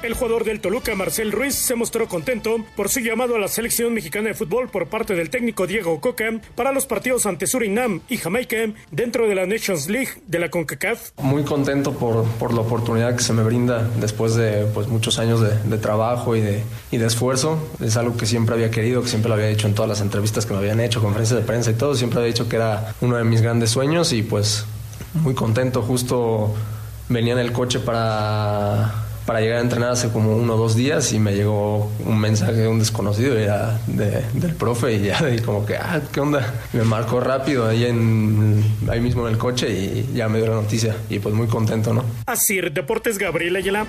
El jugador del Toluca, Marcel Ruiz, se mostró contento por su llamado a la selección mexicana de fútbol por parte del técnico Diego Coca para los partidos ante Surinam y Jamaica dentro de la Nations League de la CONCACAF. Muy contento por, por la oportunidad que se me brinda después de pues, muchos años de, de trabajo y de, y de esfuerzo. Es algo que siempre había querido, que siempre lo había hecho en todas las entrevistas que me habían hecho, conferencias de prensa y todo. Siempre había dicho que era uno de mis grandes sueños y pues muy contento. Justo venía en el coche para, para llegar a entrenar hace como uno o dos días y me llegó un mensaje de un desconocido y era de- del profe y ya y como que, ah, ¿qué onda? Me marcó rápido ahí, en, ahí mismo en el coche y ya me dio la noticia y pues muy contento, ¿no? Así, Deportes Gabriel Ayala.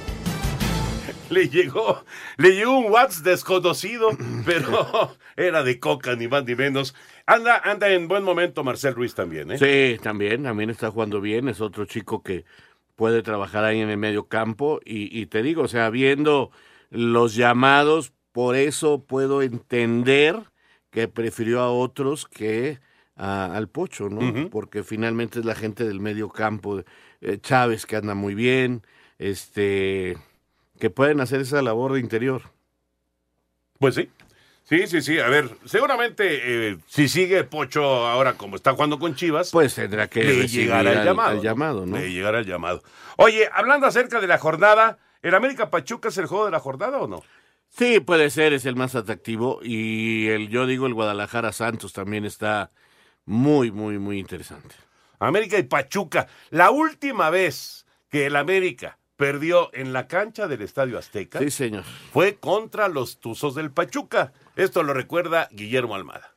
Le llegó, le llegó un WhatsApp desconocido, pero era de Coca, ni más ni menos. Anda, anda en buen momento Marcel Ruiz también, ¿eh? Sí, también, también está jugando bien, es otro chico que puede trabajar ahí en el medio campo y, y te digo, o sea, viendo los llamados, por eso puedo entender que prefirió a otros que a- al Pocho, ¿no? Porque finalmente es la gente del medio campo, eh, Chávez que anda muy bien, este, que pueden hacer esa labor de interior. Pues sí. Sí, sí, sí. A ver, seguramente eh, si sigue Pocho ahora como está jugando con Chivas, Pues tendrá que le recibir llegará el al- llamado. al llamado, ¿no? Le llegará el llamado. Oye, hablando acerca de la jornada, ¿el América Pachuca es el juego de la jornada o no? Sí, puede ser, es el más atractivo. Y el, yo digo, el Guadalajara Santos también está muy, muy, muy interesante. América y Pachuca. La última vez que el América perdió en la cancha del Estadio Azteca Sí, señor. fue contra los Tuzos del Pachuca. Esto lo recuerda Guillermo Almada.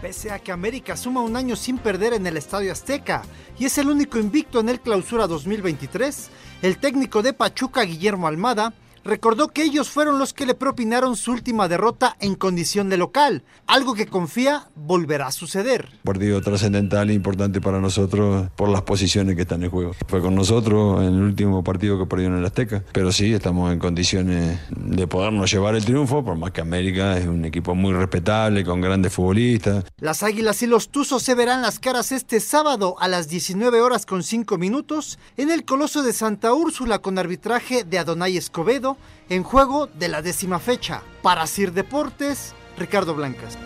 Pese a que América suma un año sin perder en el Estadio Azteca y es el único invicto en el Clausura 2023, el técnico de Pachuca, Guillermo Almada, recordó que ellos fueron los que le propinaron su última derrota en condición de local, algo que confía volverá a suceder. Partido trascendental e importante para nosotros por las posiciones que están en juego. Fue con nosotros en el último partido que perdió en el Azteca, pero sí estamos en condiciones de podernos llevar el triunfo, por más que América es un equipo muy respetable, con grandes futbolistas. Las Águilas y los Tuzos se verán las caras este sábado a las 19 horas con 5 minutos en el Coloso de Santa Úrsula con arbitraje de Adonai Escobedo en juego de la décima fecha. Para Sir Deportes, Ricardo Blancas.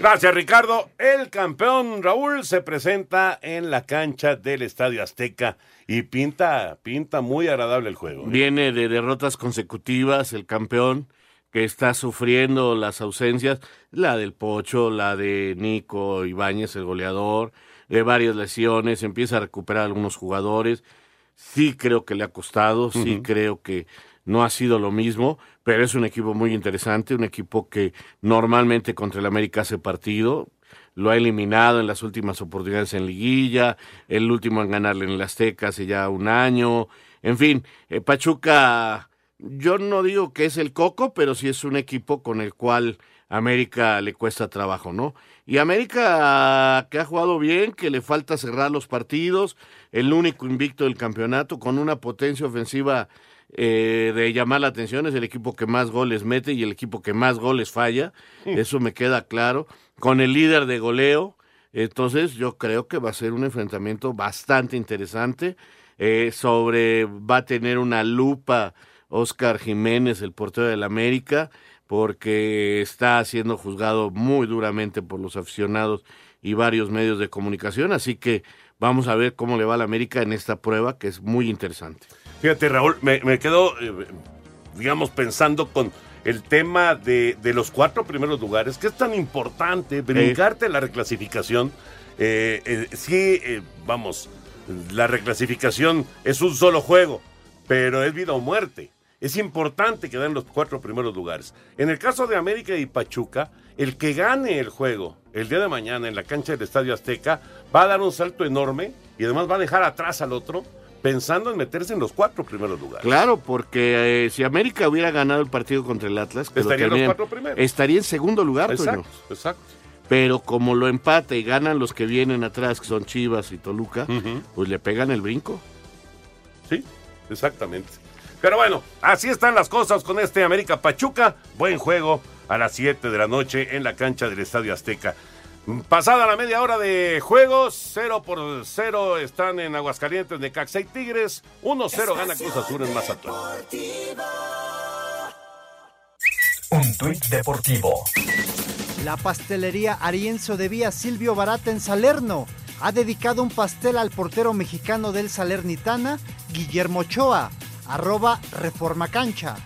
Gracias, Ricardo. El campeón Raúl se presenta en la cancha del Estadio Azteca y pinta, pinta muy agradable el juego. ¿eh? Viene de derrotas consecutivas el campeón. que está sufriendo las ausencias, la del Pocho, la de Nico Ibáñez, el goleador, de varias lesiones, empieza a recuperar algunos jugadores. Sí creo que le ha costado, sí creo que no ha sido lo mismo, pero es un equipo muy interesante, un equipo que normalmente contra el América hace partido, lo ha eliminado en las últimas oportunidades en liguilla, el último en ganarle en el Azteca hace ya un año, en fin, eh, Pachuca, yo no digo que es el coco, pero sí es un equipo con el cual América le cuesta trabajo, ¿no? Y América que ha jugado bien, que le falta cerrar los partidos, el único invicto del campeonato, con una potencia ofensiva eh, de llamar la atención, es el equipo que más goles mete y el equipo que más goles falla, eso me queda claro, con el líder de goleo, entonces yo creo que va a ser un enfrentamiento bastante interesante, eh, sobre, va a tener una lupa Oscar Jiménez, el portero del América, porque está siendo juzgado muy duramente por los aficionados y varios medios de comunicación, así que vamos a ver cómo le va a la América en esta prueba que es muy interesante. Fíjate, Raúl, me, quedo, eh, digamos, pensando con el tema de, de los cuatro primeros lugares, que es tan importante brincarte la reclasificación. Eh, eh, sí, eh, vamos, la reclasificación es un solo juego, pero es vida o muerte. Es importante quedar en los cuatro primeros lugares. En el caso de América y Pachuca, el que gane el juego el día de mañana en la cancha del Estadio Azteca va a dar un salto enorme y además va a dejar atrás al otro pensando en meterse en los cuatro primeros lugares. Claro, porque eh, si América hubiera ganado el partido contra el Atlas, que lo Estaría en los cuatro primeros. estaría en segundo lugar, Exacto, Toño. exacto. Pero como lo empata y ganan los que vienen atrás, que son Chivas y Toluca, pues le pegan el brinco. Sí, exactamente. Pero bueno, así están las cosas con este América Pachuca. Buen juego a las 7 de la noche en la cancha del Estadio Azteca. Pasada la media hora de juegos, 0 por 0 están en Aguascalientes, Necaxa y Tigres. 1-0 gana Cruz Azul en Mazatlán. Un tuit deportivo. La pastelería Arienzo de Vía Silvio Barata en Salerno ha dedicado un pastel al portero mexicano del Salernitana, Guillermo Ochoa, arroba Reforma Cancha.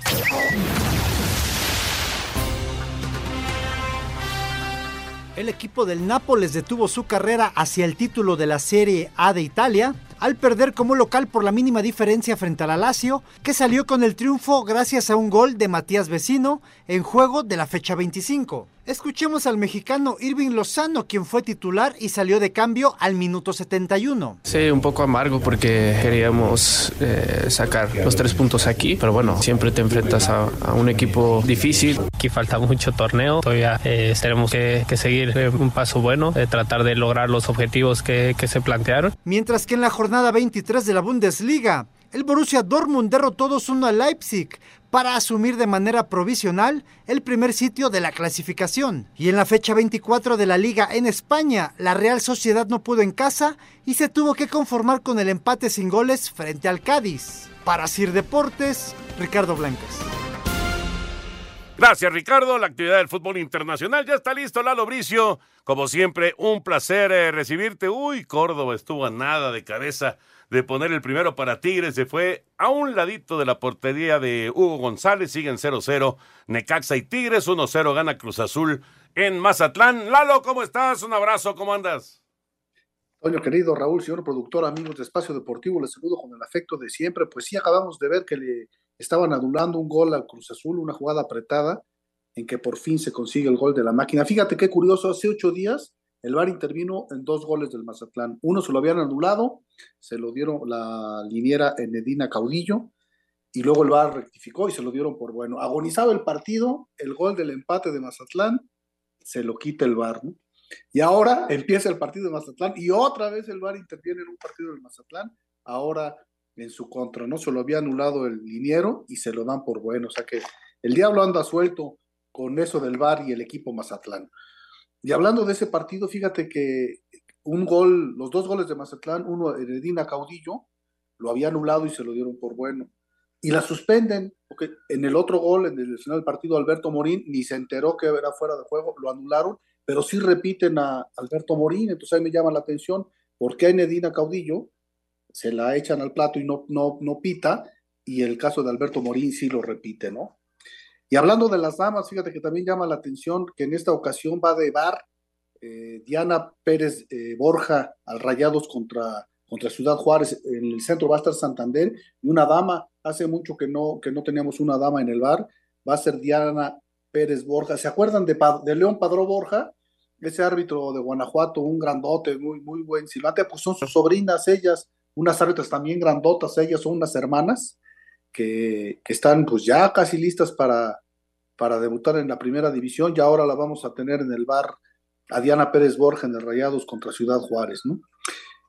El equipo del Nápoles detuvo su carrera hacia el título de la Serie A de Italia al perder como local por la mínima diferencia frente a la Lazio, que salió con el triunfo gracias a un gol de Matías Vecino en juego de la fecha 25. Escuchemos al mexicano Irving Lozano, quien fue titular y salió de cambio al minuto 71. Sí, un poco amargo porque queríamos eh, sacar los tres puntos aquí, pero bueno, siempre te enfrentas a, a un equipo difícil. Aquí falta mucho torneo, todavía eh, tenemos que, que seguir eh, un paso bueno, de tratar de lograr los objetivos que, que se plantearon. Mientras que en la jornada 23 de la Bundesliga, el Borussia Dortmund derrotó 2-1 a Leipzig para asumir de manera provisional el primer sitio de la clasificación. Y en la fecha 24 de la liga en España, la Real Sociedad no pudo en casa y se tuvo que conformar con el empate sin goles frente al Cádiz. Para Sir Deportes, Ricardo Blancas. Gracias, Ricardo. La actividad del fútbol internacional ya está listo, Lalo Bricio. Como siempre, un placer eh, recibirte. Uy, Córdoba estuvo a nada de cabeza de poner el primero para Tigres. Se fue a un ladito de la portería de Hugo González. Siguen 0-0 Necaxa y Tigres. 1-0 gana Cruz Azul en Mazatlán. Lalo, ¿cómo estás? Un abrazo, ¿cómo andas? Toño querido, Raúl, señor productor, amigos de Espacio Deportivo, les saludo con el afecto de siempre. Pues sí, acabamos de ver que le estaban anulando un gol al Cruz Azul, una jugada apretada, en que por fin se consigue el gol de la máquina. Fíjate qué curioso, hace ocho días el VAR intervino en dos goles del Mazatlán. Uno se lo habían anulado, se lo dieron la liniera en Medina Caudillo, y luego el VAR rectificó y se lo dieron por bueno. Agonizaba el partido, el gol del empate de Mazatlán, se lo quita el VAR, ¿no? Y ahora empieza el partido de Mazatlán y otra vez el VAR interviene en un partido del Mazatlán, ahora en su contra, ¿no? Se lo había anulado el liniero y se lo dan por bueno. O sea que el diablo anda suelto con eso del VAR y el equipo Mazatlán. Y hablando de ese partido, fíjate que un gol, los dos goles de Mazatlán, uno de Edina Caudillo, lo había anulado y se lo dieron por bueno. Y la suspenden, porque en el otro gol, en el final del partido, Alberto Morín ni se enteró que era fuera de juego, lo anularon, pero sí repiten a Alberto Morín, entonces ahí me llama la atención, ¿por qué a Nedina Caudillo se la echan al plato y no, no, no pita? Y el caso de Alberto Morín sí lo repite, ¿no? Y hablando de las damas, fíjate que también llama la atención que en esta ocasión va de bar eh, Diana Pérez eh, Borja al Rayados contra, contra Ciudad Juárez. En el centro va a estar Santander y una dama. Hace mucho que no, que no teníamos una dama en el bar. Va a ser Diana Pérez Borja. ¿Se acuerdan de, de León Padró Borja? Ese árbitro de Guanajuato, un grandote, muy, muy buen silbante. Pues son sus sobrinas ellas, unas árbitras también grandotas, ellas son unas hermanas que, que están pues ya casi listas para, para debutar en la primera división y ahora la vamos a tener en el bar a Diana Pérez Borja en el Rayados contra Ciudad Juárez, ¿no?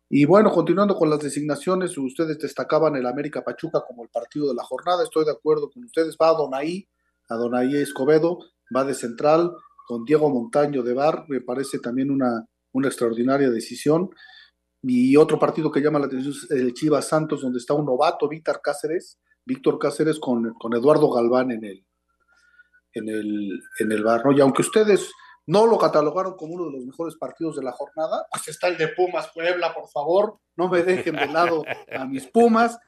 Y bueno, continuando con las designaciones, ustedes destacaban el América Pachuca como el partido de la jornada, estoy de acuerdo con ustedes, va a Donaí, a Donaí Escobedo, va de central, con Diego Montaño de Bar, me parece también una, una extraordinaria decisión. Y otro partido que llama la atención es el Chivas Santos, donde está un novato, Víctor Cáceres, Víctor Cáceres con, con Eduardo Galván en el, en el, en el bar, ¿no? Y aunque ustedes no lo catalogaron como uno de los mejores partidos de la jornada, pues está el de Pumas Puebla, por favor, no me dejen de lado a mis Pumas.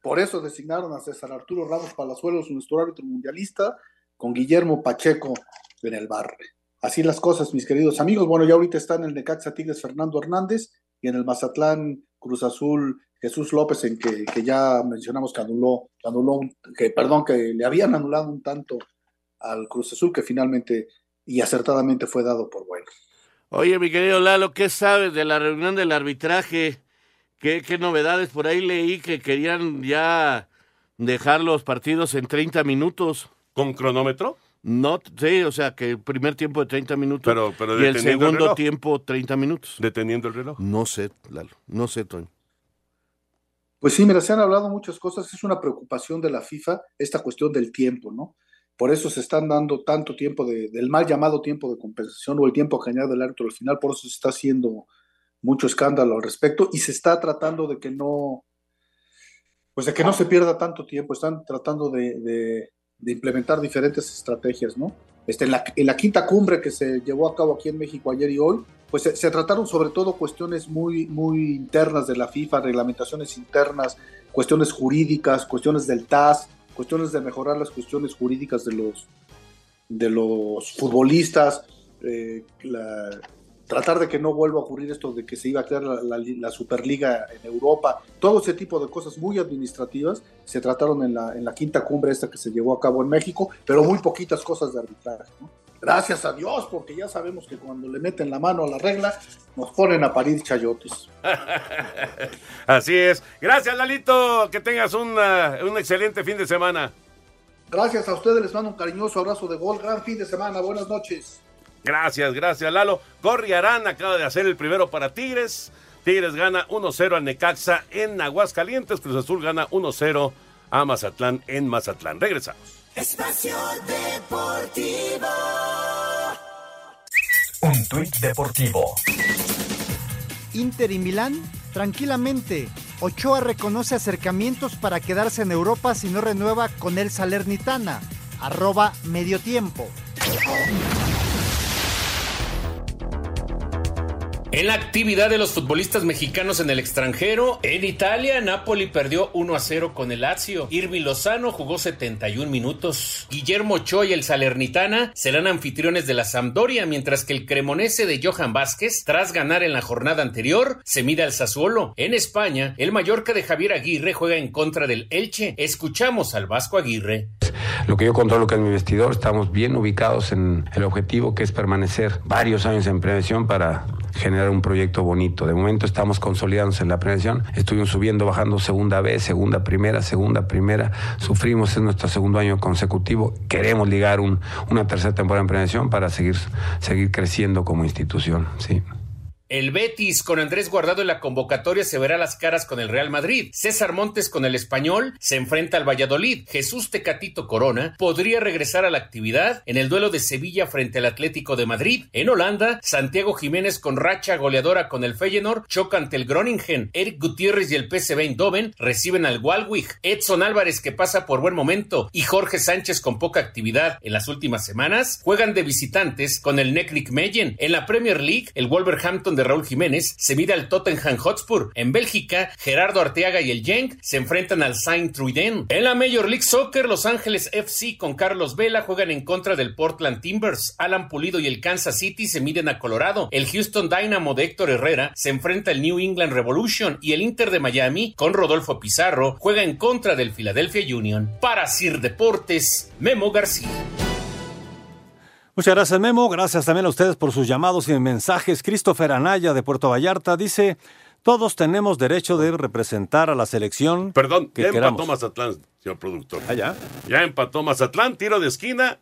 Por eso designaron a César Arturo Ramos Palazuelos, nuestro árbitro mundialista, con Guillermo Pacheco en el bar. Así las cosas, mis queridos amigos. Bueno, ya ahorita está en el Necaxa Tigres Fernando Hernández y en el Mazatlán Cruz Azul Jesús López, en que, que ya mencionamos que anuló, que anuló que, perdón, que le habían anulado un tanto al Cruz Azul, que finalmente y acertadamente fue dado por bueno. Oye, mi querido Lalo, ¿qué sabes de la reunión del arbitraje? ¿Qué, qué novedades? Por ahí leí que querían ya dejar los partidos en 30 minutos. ¿Con cronómetro? No, sí, o sea, que el primer tiempo de 30 minutos pero, pero y el segundo el tiempo 30 minutos. ¿Deteniendo el reloj? No sé, Lalo, no sé, Toño. Pues sí, mira, se han hablado muchas cosas, es una preocupación de la FIFA esta cuestión del tiempo, ¿no? Por eso se están dando tanto tiempo de, del mal llamado tiempo de compensación o el tiempo general del árbitro al final, por eso se está haciendo mucho escándalo al respecto y se está tratando de que no, pues de que no se pierda tanto tiempo, están tratando de, implementar diferentes estrategias, ¿no? Este, en, la, en, la, quinta cumbre que se llevó a cabo aquí en México ayer y hoy, pues se, se, trataron sobre todo cuestiones muy, muy internas de la FIFA, reglamentaciones internas, cuestiones jurídicas, cuestiones del TAS, cuestiones de mejorar las cuestiones jurídicas de los, de los futbolistas, eh, tratar de que no vuelva a ocurrir esto de que se iba a crear la, Superliga en Europa, todo ese tipo de cosas muy administrativas se trataron en la, en la quinta cumbre esta que se llevó a cabo en México, pero muy poquitas cosas de arbitraje. Gracias a Dios, porque ya sabemos que cuando le meten la mano a la regla, nos ponen a parir chayotes. Así es. Gracias, Lalito. Que tengas un excelente fin de semana. Gracias a ustedes, les mando un cariñoso abrazo de gol. Gran fin de semana. Buenas noches. Gracias, gracias, Lalo. Arán acaba de hacer el primero para Tigres. Tigres gana 1-0 al Necaxa en Aguascalientes. Cruz Azul gana 1-0 a Mazatlán en Mazatlán. Regresamos. Espacio Deportivo. Un tuit deportivo. Inter y Milán, tranquilamente. Ochoa reconoce acercamientos para quedarse en Europa si no renueva con el Salernitana. Arroba medio tiempo. En la actividad de los futbolistas mexicanos en el extranjero, en Italia, Napoli perdió 1 a 0 con el Lazio. Irvi Lozano jugó 71 minutos. Guillermo Ochoa y el Salernitana serán anfitriones de la Sampdoria, mientras que el Cremonese de Johan Vázquez, tras ganar en la jornada anterior, se mide al Sassuolo. En España, el Mallorca de Javier Aguirre juega en contra del Elche. Escuchamos al Vasco Aguirre. Lo que yo controlo que es mi vestidor, estamos bien ubicados en el objetivo que es permanecer varios años en prevención para generar un proyecto bonito. De momento estamos consolidándose en la prevención, estuvimos subiendo, bajando segunda vez, segunda, primera, segunda, primera, sufrimos, en nuestro segundo año consecutivo, queremos ligar un, una tercera temporada en prevención para seguir, seguir creciendo como institución. Sí. El Betis con Andrés Guardado en la convocatoria se verá las caras con el Real Madrid. César Montes con el Español se enfrenta al Valladolid. Jesús Tecatito Corona podría regresar a la actividad en el duelo de Sevilla frente al Atlético de Madrid. En Holanda, Santiago Jiménez con racha goleadora con el Feyenoord choca ante el Groningen. Eric Gutiérrez y el PSV Eindhoven reciben al Walwig. Edson Álvarez que pasa por buen momento y Jorge Sánchez con poca actividad en las últimas semanas juegan de visitantes con el Necnic Meyen. En la Premier League, el Wolverhampton donde Raúl Jiménez se mide al Tottenham Hotspur. En Bélgica, Gerardo Arteaga y el Genk se enfrentan al Saint Truiden. En la Major League Soccer, Los Ángeles FC con Carlos Vela juegan en contra del Portland Timbers. Alan Pulido y el Kansas City se miden a Colorado. El Houston Dynamo de Héctor Herrera se enfrenta al New England Revolution y el Inter de Miami con Rodolfo Pizarro juega en contra del Philadelphia Union. Para Sir Deportes, Memo García. Muchas gracias, Memo. Gracias también a ustedes por sus llamados y mensajes. Christopher Anaya de Puerto Vallarta dice: Todos tenemos derecho de representar a la selección. Perdón, que ya queramos. empató Mazatlán, señor productor. Ah, ya. Ya empató Mazatlán, tiro de esquina.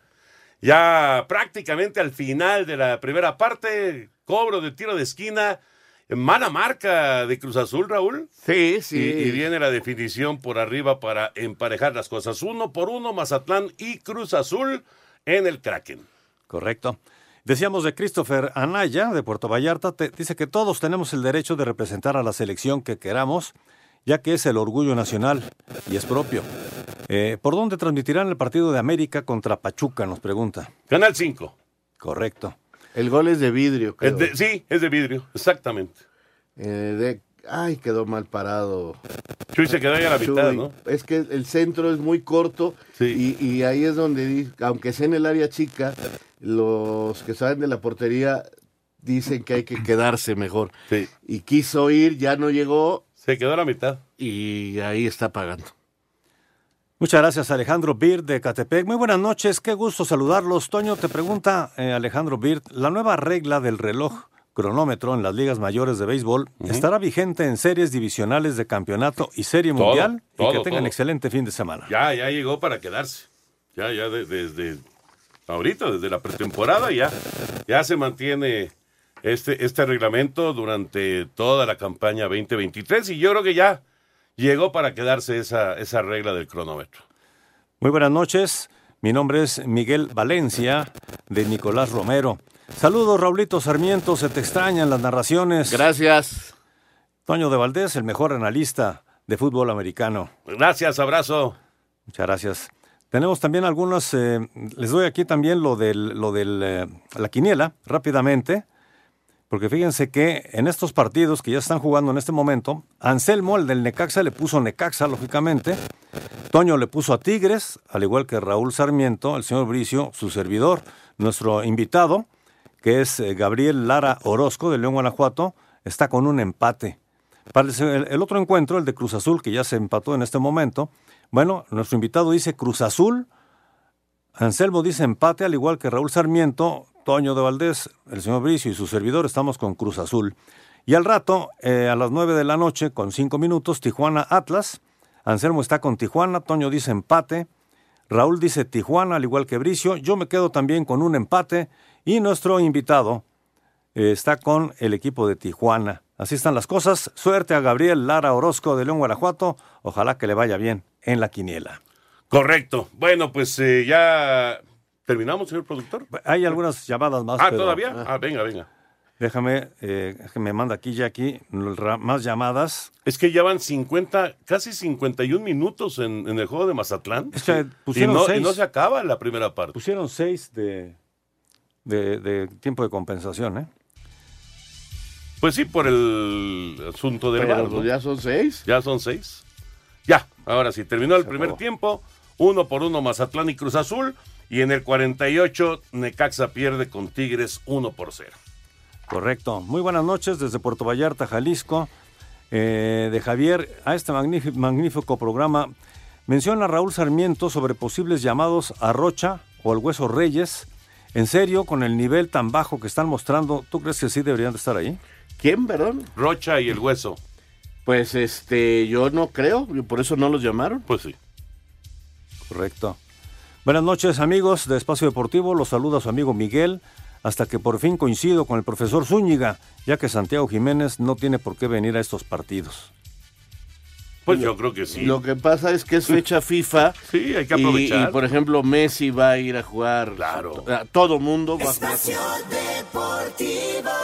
Ya prácticamente al final de la primera parte, cobro de tiro de esquina. Mala marca de Cruz Azul, Raúl. Sí, sí. Y, y viene la definición por arriba para emparejar las cosas. Uno por uno, Mazatlán y Cruz Azul en el Kraken. Correcto. Decíamos de Christopher Anaya, de Puerto Vallarta, te- dice que todos tenemos el derecho de representar a la selección que queramos, ya que es el orgullo nacional y es propio. Eh, ¿Por dónde transmitirán el partido de América contra Pachuca? Nos pregunta. Canal 5. Correcto. El gol es de vidrio, creo. Es de- sí, es de vidrio, exactamente. Eh, de- Ay, quedó mal parado. Chuy se quedó ahí a la mitad. ¿no? Es que el centro es muy corto y, y ahí es donde, aunque sea en el área chica, los que saben de la portería dicen que hay que quedarse mejor. Y quiso ir, ya no llegó. Se quedó a la mitad. Y ahí está pagando. Muchas gracias, Alejandro Bird de Catepec. Muy buenas noches, qué gusto saludarlos. Toño, te pregunta eh, Alejandro Bird, ¿la nueva regla del reloj cronómetro en las ligas mayores de béisbol estará vigente en series divisionales de campeonato y serie Todo, mundial? y que tengan todo. excelente fin de semana. Ya, ya llegó para quedarse. Ya, ya de- desde ahorita, desde la pretemporada, ya, ya se mantiene este, este reglamento durante toda la campaña 2023 y yo creo que ya llegó para quedarse esa, esa regla del cronómetro. Muy buenas noches, mi nombre es Miguel Valencia de Nicolás Romero. Saludos, Raulito Sarmiento, se te extrañan las narraciones. Gracias. Toño de Valdés, el mejor analista de fútbol americano. Gracias, abrazo. Muchas gracias. Tenemos también algunos, eh, les doy aquí también lo del, lo del, eh, la quiniela, rápidamente, porque fíjense que en estos partidos que ya están jugando en este momento, Anselmo, el del Necaxa, le puso Necaxa, lógicamente, Toño le puso a Tigres, al igual que Raúl Sarmiento, el señor Bricio, su servidor, nuestro invitado, que es eh, Gabriel Lara Orozco, de León, Guanajuato, está con un empate. Para el, otro encuentro, el de Cruz Azul, que ya se empató en este momento, bueno, nuestro invitado dice Cruz Azul, Anselmo dice empate, al igual que Raúl Sarmiento, Toño de Valdés, el señor Bricio y su servidor estamos con Cruz Azul. Y al rato, eh, a las 9 de la noche, con 5 minutos, Tijuana Atlas. Anselmo está con Tijuana, Toño dice empate, Raúl dice Tijuana, al igual que Bricio. Yo me quedo también con un empate y nuestro invitado eh, está con el equipo de Tijuana. Así están las cosas. Suerte a Gabriel Lara Orozco de León, Guanajuato. Ojalá que le vaya bien en la quiniela. Correcto. Bueno, pues eh, ya terminamos, señor productor. Hay algunas llamadas más. Ah, pero- todavía. Ah, venga, venga. Déjame, eh, que me manda aquí Jackie ra- más llamadas. Es que ya van 50, casi 51 minutos en, en el juego de Mazatlán. Es que y, pusieron no, y no se acaba la primera parte. Pusieron seis de, de, de tiempo de compensación, ¿eh? Pues sí, por el asunto del Pero, pues, ya son seis. Ya son seis. Ya, ahora sí, terminó el Se primer acabó. tiempo. Uno por uno Mazatlán y Cruz Azul. Y en el 48 Necaxa pierde con Tigres 1 por 0. Correcto. Muy buenas noches desde Puerto Vallarta, Jalisco. Eh, de Javier a este magnífico, magnífico programa. Menciona Raúl Sarmiento sobre posibles llamados a Rocha o al Hueso Reyes. En serio, con el nivel tan bajo que están mostrando, ¿tú crees que sí deberían de estar ahí? ¿Quién, perdón? Rocha y el Hueso. Pues este, yo no creo, por eso no los llamaron. Pues sí. Correcto. Buenas noches amigos de Espacio Deportivo, los saluda su amigo Miguel, hasta que por fin coincido con el profesor Zúñiga, ya que Santiago Jiménez no tiene por qué venir a estos partidos. Pues yo creo que sí. Lo que pasa es que es fecha FIFA. Sí, hay que aprovechar. Y, por ejemplo, Messi va a ir a jugar. Claro. Todo mundo va a jugar. Deportivo.